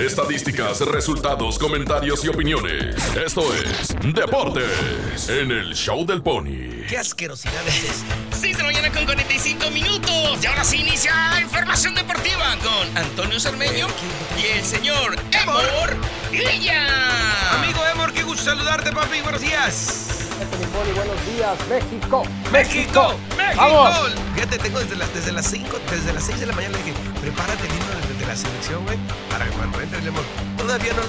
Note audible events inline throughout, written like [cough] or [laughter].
Estadísticas, resultados, comentarios y opiniones. Esto es Deportes en el Show del Pony. ¿Qué asquerosidad es esta? 6 de la mañana con 45 minutos. Y ahora se inicia Información Deportiva con Antonio Cermeño y el señor Emor Villa. Amigo Emor, qué gusto saludarte, papi. Buenos días. buenos días, México. México, México. Vamos. Fíjate, tengo desde, las desde las 5, desde las 6 de la mañana le dije, prepárate el himno de, de la selección, güey, para que cuando entre el Emor. Todavía no lo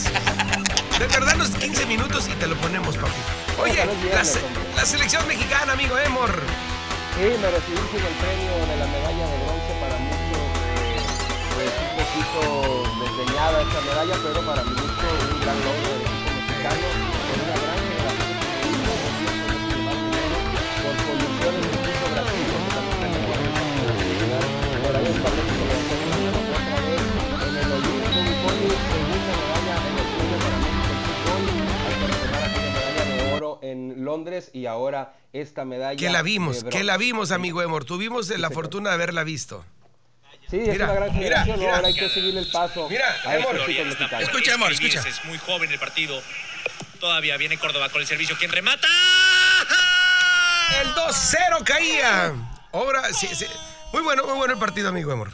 su- De verdad, unos 15 minutos y te lo ponemos, papi. Oye, la, se- selección mexicana, amigo Emor. Sí, merecidísimo el premio de la medalla de bronce para muchos. eh, es un poquito desdeñada esta medalla, pero para mi Y ahora esta medalla. Que la vimos, que la vimos, amigo Emor. Tuvimos la fortuna de haberla visto. Sí, es Mira, una gran mira, generación, mira. ahora hay que seguirle el paso Mira, a Emor. Escucha, amor, escucha. Es muy joven el partido. Todavía viene Córdoba con el servicio. ¿Quién remata? El 2-0 caía. Obra, sí, sí. Muy bueno, muy bueno el partido, amigo Emor.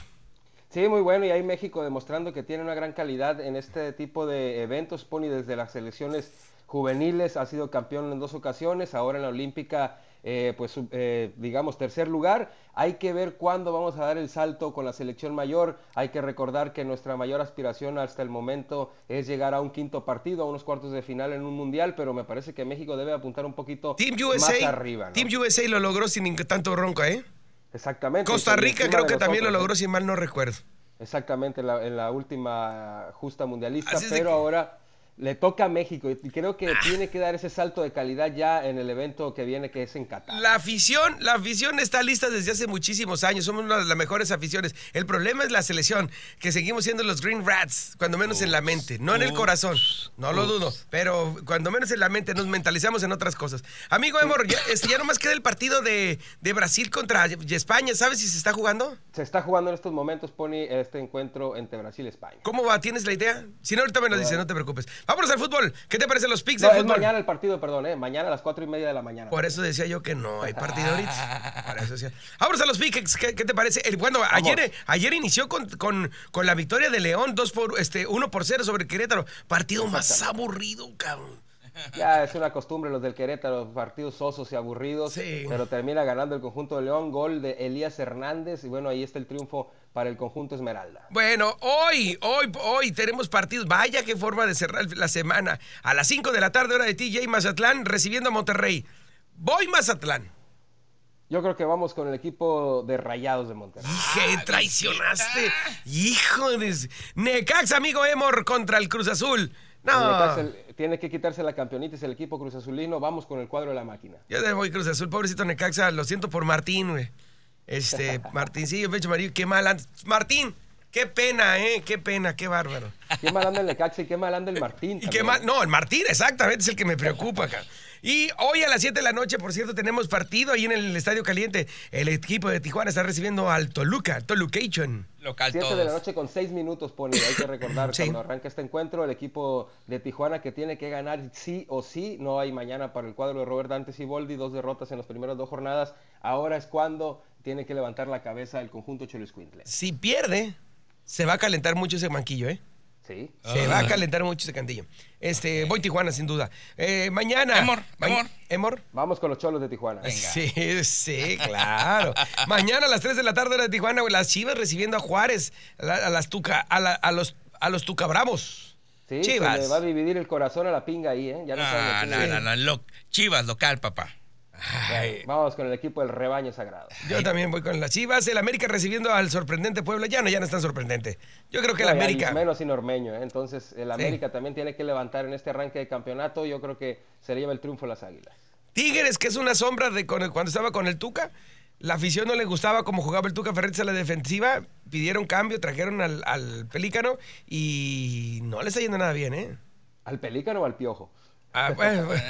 Sí, muy bueno, y ahí México demostrando que tiene una gran calidad en este tipo de eventos. Pony desde las selecciones juveniles, ha sido campeón en dos ocasiones, ahora en la Olímpica, eh, pues eh, digamos tercer lugar. Hay que ver cuándo vamos a dar el salto con la selección mayor. Hay que recordar que nuestra mayor aspiración hasta el momento es llegar a un quinto partido, a unos cuartos de final en un mundial, pero me parece que México debe apuntar un poquito Team más arriba. ¿no? Team USA lo logró sin tanto bronca, ¿eh? Exactamente. Costa Rica creo que también lo logró, si mal no recuerdo. Exactamente, en la, en la última justa mundialista, pero que- ahora le toca a México y creo Ah. que tiene que dar ese salto de calidad ya en el evento que viene que es en Qatar. La afición, la afición está lista desde hace muchísimos años. Somos una de las mejores aficiones. El problema es la selección, que seguimos siendo los Green Rats, cuando menos en la mente, no en el corazón. No lo dudo, pero cuando menos en la mente nos mentalizamos en otras cosas. Amigo Emor, ya, este, ya nomás queda el partido de, de Brasil contra España. ¿Sabes si se está jugando? Se está jugando en estos momentos, Pony, este encuentro entre Brasil y España. ¿Cómo va? ¿Tienes la idea? Si no, ahorita me lo dice, no te preocupes. Vámonos al fútbol. ¿Qué te parecen los picks No, del fútbol? mañana el partido, perdón, ¿eh? mañana a las cuatro y media de la mañana. Por eso decía yo que no hay partido ahorita. [laughs] Por eso decía. Vámonos a los picks. ¿Qué, qué te parece? El- bueno, ayer, ayer inició con, con- con la victoria de León, 2 por, este, 1 por 0 sobre Querétaro. Partido más aburrido, cabrón. Ya es una costumbre los del Querétaro, partidos sosos y aburridos, Sí. pero termina ganando el conjunto de León, gol de Elías Hernández y bueno, ahí está el triunfo para el conjunto Esmeralda. Bueno, hoy, hoy, hoy tenemos partidos. Vaya qué forma de cerrar la semana. A las 5 de la tarde, hora de TJ Mazatlán, recibiendo a Monterrey. Voy Mazatlán. Yo creo que vamos con el equipo de Rayados de Monterrey. Dije, traicionaste. Hijo de... Necax, amigo Emor, contra el Cruz Azul. El No. Necaxa tiene que quitarse la campeonitis el equipo Cruz Azulino. Vamos con el cuadro de la máquina. Yo te voy Cruz Azul, pobrecito Necaxa, lo siento por Martín, güey. Este, Martincillo, pecho amarillo, qué mal andas. Martín, qué pena, eh, qué pena, qué bárbaro. Qué mal anda el Necaxa y qué mal anda el Martín. Y qué mal, no, el Martín, exactamente, es el que me preocupa acá. Y hoy a las 7 de la noche, por cierto, tenemos partido ahí en el Estadio Caliente. El equipo de Tijuana está recibiendo al Toluca, Tolucation. Local Siete todos. de la noche con seis minutos pone. Hay que recordar Sí. cuando arranca este encuentro el equipo de Tijuana que tiene que ganar sí o sí. No hay mañana para el cuadro de Robert Dante Siboldi, dos derrotas en las primeras dos jornadas. Ahora es cuando tiene que levantar la cabeza el conjunto Choliscuintle. Si pierde, se va a calentar mucho ese manquillo, ¿eh? Sí. Se va a calentar mucho ese cantillo. Este, voy Tijuana, sin duda. Eh, mañana. Emor, ma- Emor. Emor. Vamos con los cholos de Tijuana. Sí, sí, claro. Mañana a las 3 de la tarde de Tijuana, güey, las Chivas recibiendo a Juárez, a, la- a las tuca, a, la- a los a los Tucabravos. Sí, Chivas. se le va a dividir el corazón a la pinga ahí, ¿eh? Ya no saben Ah, no, no, no, lo- Chivas, local, papá. Vamos con el equipo del rebaño sagrado. yo también voy con las Chivas. El América recibiendo al sorprendente Puebla. Ya no, ya no es tan sorprendente. Yo creo que el No, América. menos sin Ormeño, ¿eh? Entonces el América también tiene que levantar en este arranque de campeonato. Yo creo que se le lleva el triunfo a las Águilas. Tigres, que es una sombra de con el- cuando estaba con el Tuca. La afición no le gustaba cómo jugaba el Tuca Ferretti a la defensiva. Pidieron cambio, trajeron al, al Pelícano y no le está yendo nada bien, ¿eh? ¿Al Pelícano o al Piojo? Ah, bueno, bueno.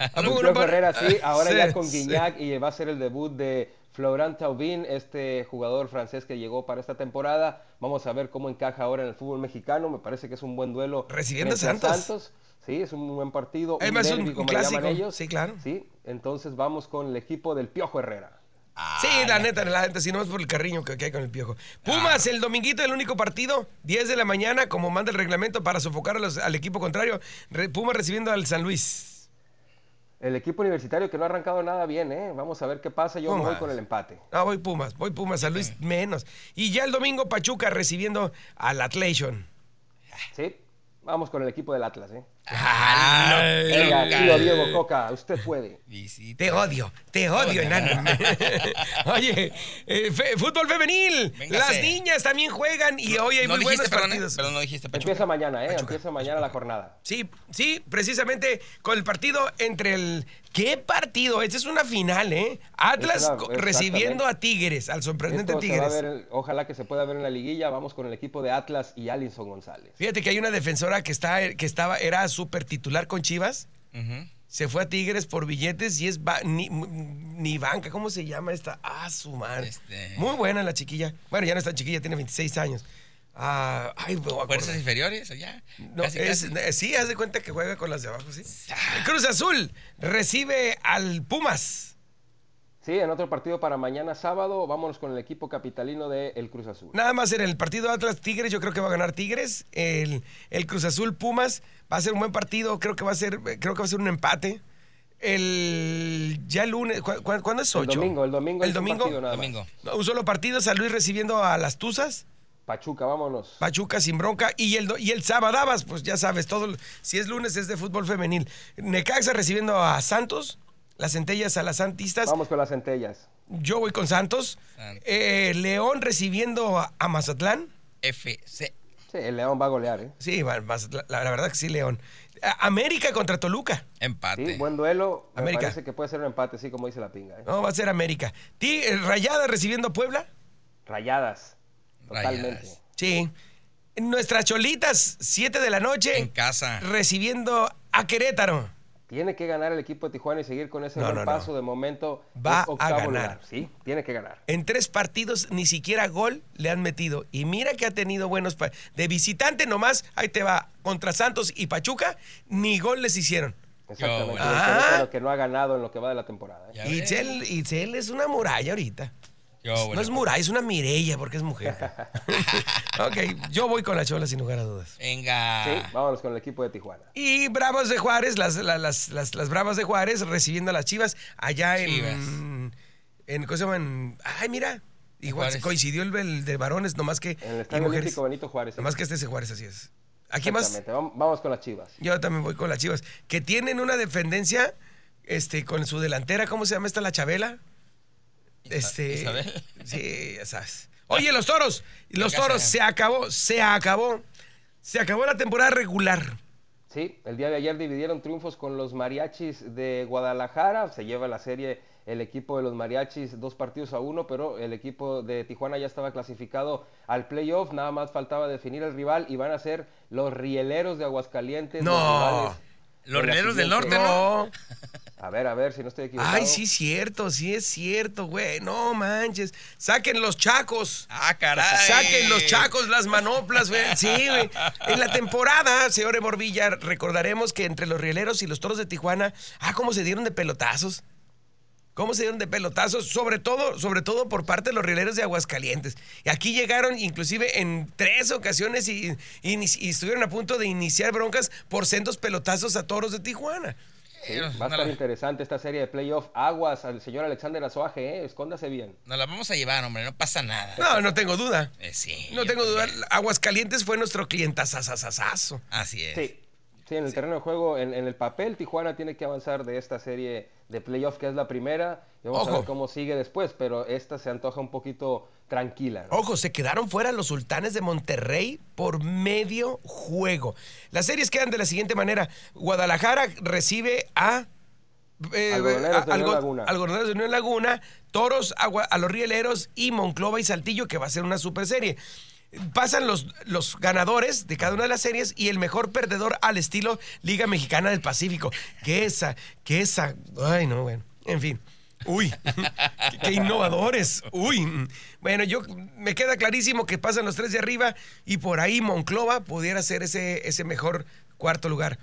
¿A poco Piojo no, pa- Herrera sí, [laughs] ahora Sí, ya con sí. Guignac y va a ser el debut de Florent Taubin, este jugador francés que llegó para esta temporada. Vamos a ver cómo encaja ahora en el fútbol mexicano. Me parece que es un buen duelo. Recibiendo a Santos. Sí, es un buen partido. Además, es un- derbi, un como le llaman clásico. ellos. Sí, claro. Sí, entonces vamos con el equipo del Piojo Herrera. Sí, la neta, la neta, si no es por el carriño que, que hay con el piojo. Pumas, el dominguito, el único partido, 10 de la mañana, como manda el reglamento para sofocar a los- al equipo contrario. Re- Pumas recibiendo al San Luis. El equipo universitario que no ha arrancado nada bien, ¿eh? Vamos a ver qué pasa. Yo me voy con el empate. No, voy Pumas, voy Pumas, San Luis menos. Y ya el domingo, Pachuca recibiendo al Atlation. Sí, vamos con el equipo del Atlas, ¿eh? Venga, Venga. tío Diego Coca, usted puede. Visita. Te odio, te odio, enano. [laughs] Oye, eh, fe- fútbol femenil. Véngase. Las niñas también juegan y hoy hay no muy buenos dijiste, perdón, ¿eh? partidos. Perdón, no dijiste Pachuca. Empieza mañana, ¿eh? Pachuca. Empieza mañana la jornada. Sí, sí, precisamente con el partido entre el. ¿Qué partido? Esta es una final, ¿eh? Atlas Es una- co- exactamente. recibiendo a Tigres, al sorprendente Esto se va a Tigres. ver ojalá que se pueda ver en la liguilla. Vamos con el equipo de Atlas y Alinson González. Fíjate que hay una defensora que está, que estaba, era súper titular con Chivas. Se fue a Tigres por billetes y es ba- ni, ni banca, ¿cómo se llama esta? Ah, su madre. Este- Muy buena la chiquilla. Bueno, ya no está chiquilla, tiene 26 años. Ah, ay, Fuerzas inferiores, allá. No, Casi, es- casi. eh, sí, haz de cuenta que juega con las de abajo, sí. Cruz Azul recibe al Pumas. Sí, en otro partido para mañana sábado, vámonos con el equipo capitalino de El Cruz Azul. Nada más en el partido Atlas Tigres, yo creo que va a ganar Tigres. El, el Cruz Azul Pumas va a ser un buen partido, creo que va a ser, creo que va a ser un empate. El ya el lunes, ¿cu- cu- ¿cuándo es El 8? domingo, el domingo El es un domingo. partido nada. Domingo. No, un solo partido, San Luis recibiendo a las Tuzas, Pachuca, vámonos. Pachuca sin bronca y el y el Sabadabas, pues ya sabes, todo si es lunes es de fútbol femenil. Necaxa recibiendo a Santos, las centellas a las Santistas. Vamos con las centellas. Yo voy con Santos. Santos. Eh, León recibiendo a, a Mazatlán. FC. Sí, el León va a golear, ¿eh? Sí, la, la verdad que sí, León. América contra Toluca. Empate. Sí, buen duelo. Me América. parece que puede ser un empate, sí, como dice la pinga. ¿eh? No, va a ser América. Ti- eh, Rayada recibiendo a Puebla. Rayadas. Totalmente. Rayadas. Sí. Nuestras cholitas, 7 de la noche. En casa. Recibiendo a Querétaro. Tiene que ganar el equipo de Tijuana y seguir con ese No, buen no, no. paso. De momento Va a ganar. lugar. Sí, tiene que ganar. En tres partidos ni siquiera gol le han metido. Y mira que ha tenido buenos... pa- De visitante nomás, ahí te va. Contra Santos y Pachuca, ni gol les hicieron. Exactamente. bueno. El Ah. Que no ha ganado en lo que va de la temporada. ¿eh? Itzel es una muralla ahorita. Yo, no es muralla, es una Mirella porque es mujer. [laughs] ok, yo voy con la chola sin lugar a dudas. Venga. Sí, vámonos con el equipo de Tijuana. Y Bravos de Juárez, las, la- las, las, las Bravas de Juárez recibiendo a las Chivas allá en. Chivas. en ¿Cómo se llama? En- ay, mira. Igual Juárez. coincidió el, el de varones, nomás que. En el Estadio mujeres. Olímpico Benito Juárez. Nomás que este es Juárez, así es. Aquí más. Vamos con las chivas. Yo también voy con las Chivas. Que tienen una dependencia este, con su delantera, ¿cómo se llama esta la Chabela? Este. Isabel. Sí, ya sabes. Oye, los toros. Los toros, se acabó, se acabó. Se acabó la temporada regular. Sí, el día de ayer dividieron triunfos con los mariachis de Guadalajara. Se lleva la serie el equipo de los mariachis dos partidos a uno, pero el equipo de Tijuana ya estaba clasificado al playoff. Nada más faltaba definir el rival y van a ser los rieleros de Aguascalientes. No. los rivales rieleros del norte, ¿no? No. [laughs] A ver, a ver si no estoy equivocado. Ay, sí, cierto, sí es cierto, güey. No manches. Saquen los chacos. Ah, caray. Saquen los chacos, las manoplas, güey. Sí, güey. En la temporada, señor Emor Villa, recordaremos que entre los rieleros y los toros de Tijuana, ah, cómo se dieron de pelotazos. ¿Cómo se dieron de pelotazos? Sobre todo, sobre todo por parte de los rieleros de Aguascalientes. Y aquí llegaron inclusive en tres ocasiones y, y y estuvieron a punto de iniciar broncas por sendos pelotazos a toros de Tijuana. Sí, Eh, va a estar la- interesante esta serie de playoff. Aguas al señor Alexander Azoaje, ¿eh? escóndase bien. Nos la vamos a llevar, hombre, no pasa nada. No, no tengo duda. Eh, sí. No tengo duda. Aguascalientes fue nuestro clientazazazazazo. Así es. Sí, sí, en el terreno de juego, en, en el papel, Tijuana tiene que avanzar de esta serie de playoff, que es la primera. Y vamos a ver cómo sigue después, pero esta se antoja un poquito tranquila. ¿no? Ojo, se quedaron fuera los sultanes de Monterrey por medio juego. Las series quedan de la siguiente manera. Guadalajara recibe a... eh, Algodoneros de algo- Laguna. Algodoneros de Unión Laguna, Toros a los Rieleros y Monclova y Saltillo, que va a ser una super serie. pasan los, los ganadores de cada una de las series y el mejor perdedor al estilo Liga Mexicana del Pacífico. Que esa, que esa. Ay, no, bueno. En fin. Uy, [laughs] qué, qué innovadores. Uy. Bueno, yo me queda clarísimo que pasan los tres de arriba y por ahí Monclova pudiera ser ese, ese mejor cuarto lugar.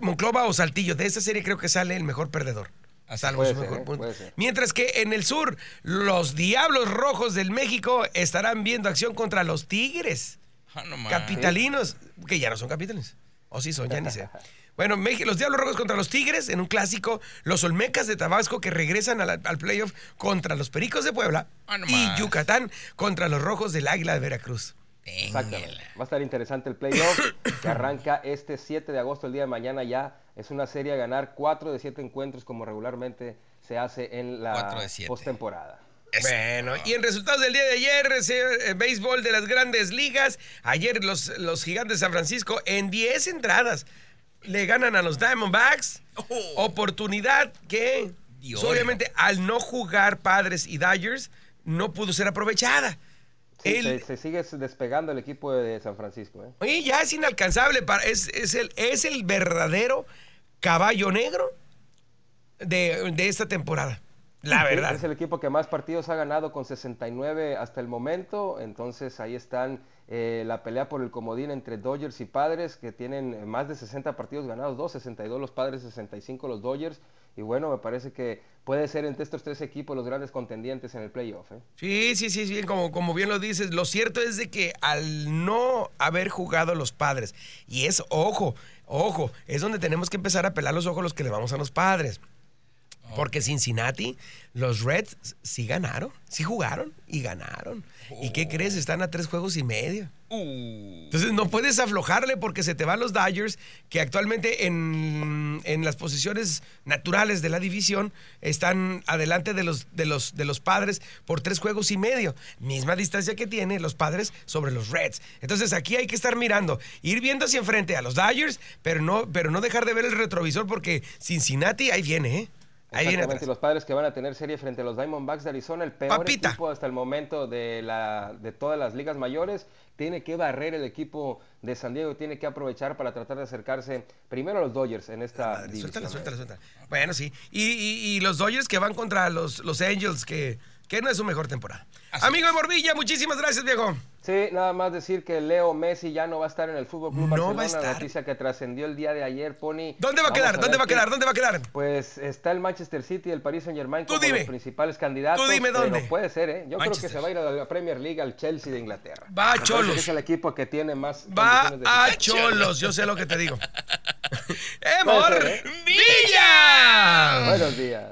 Monclova o Saltillo, de esa serie creo que sale el mejor perdedor. A salvo su ser, mejor ¿eh? punto. Mientras que en el sur, los Diablos Rojos del México estarán viendo acción contra los Tigres. Ah, no. Capitalinos, que ya no son capitalinos. O sí son, ya ni sé. [laughs] Bueno, los Diablos Rojos contra los Tigres en un clásico. Los Olmecas de Tabasco que regresan al, al playoff contra los Pericos de Puebla. Ah, no y. Yucatán contra los Rojos del Águila de Veracruz. Exactamente. Va a estar interesante el playoff que arranca este 7 de agosto, el día de mañana ya. Es una serie a ganar 4 de 7 encuentros como regularmente se hace en la postemporada. Bueno, y en resultados del día de ayer, se- eh, béisbol de las grandes ligas, ayer los, los gigantes de San Francisco en 10 entradas le ganan a los Diamondbacks. Oh. Oportunidad que, Dios. obviamente, al no jugar Padres y Dodgers, no pudo ser aprovechada. Sí, El- se, se sigue despegando el equipo de San Francisco. ¿eh? Oye, ya es inalcanzable. para- es, es el, es el verdadero caballo negro de, de esta temporada. La verdad. Es el equipo que más partidos ha ganado con 69 hasta el momento. Entonces ahí están eh, la pelea por el comodín entre Dodgers y Padres, que tienen más de 60 partidos ganados, dos, 62 los Padres, 65 los Dodgers. Y bueno, me parece que puede ser entre estos tres equipos los grandes contendientes en el playoff. ¿eh? Sí, sí, sí, sí, como, como bien lo dices, lo cierto es de que al no haber jugado los padres, y es, ojo, ojo, es donde tenemos que empezar a pelar los ojos los que le vamos a los padres. Porque Cincinnati, los Reds sí ganaron, sí jugaron y ganaron. ¿Y qué crees? Están a tres juegos y medio. Uh, Entonces no puedes aflojarle porque se te van los Dodgers, que actualmente en, en las posiciones naturales de la división están adelante de los, de, los, de los padres por tres juegos y medio. Misma distancia que tiene los padres sobre los Reds. Entonces aquí hay que estar mirando, ir viendo hacia enfrente a los Dodgers, pero no, pero no dejar de ver el retrovisor porque Cincinnati ahí viene, ¿eh? Ahí viene los padres que van a tener serie frente a los Diamondbacks de Arizona, el peor Papita. equipo hasta el momento de, la, de todas las ligas mayores, tiene que barrer el equipo de San Diego, tiene que aprovechar para tratar de acercarse primero a los Dodgers en esta Madre, división. suéltala, ¿eh? suéltala, suéltala. Bueno, sí. Y, y- y los Dodgers que van contra los, los Angels, que, que no es su mejor temporada. Así Amigo de Morvilla, muchísimas gracias, viejo. Sí, nada más decir que Leo Messi ya no va a estar en el Fútbol Club No va a Barcelona, estar. noticia que trascendió el día de ayer, Pony. ¿Dónde va a quedar? ¿Dónde va a quedar? ¿Dónde va a quedar? Pues está el Manchester City y el Paris Saint Germain Tú como dime. los principales candidatos. Tú dime dónde. Pero puede ser, ¿eh? Yo creo que se va a ir a la Premier League al Chelsea de Inglaterra. Va a Cholos. Es el equipo que tiene más. Va de a. Cholos, yo sé lo que te digo. ¡Emor [laughs] ¿eh? Villa! Buenos días.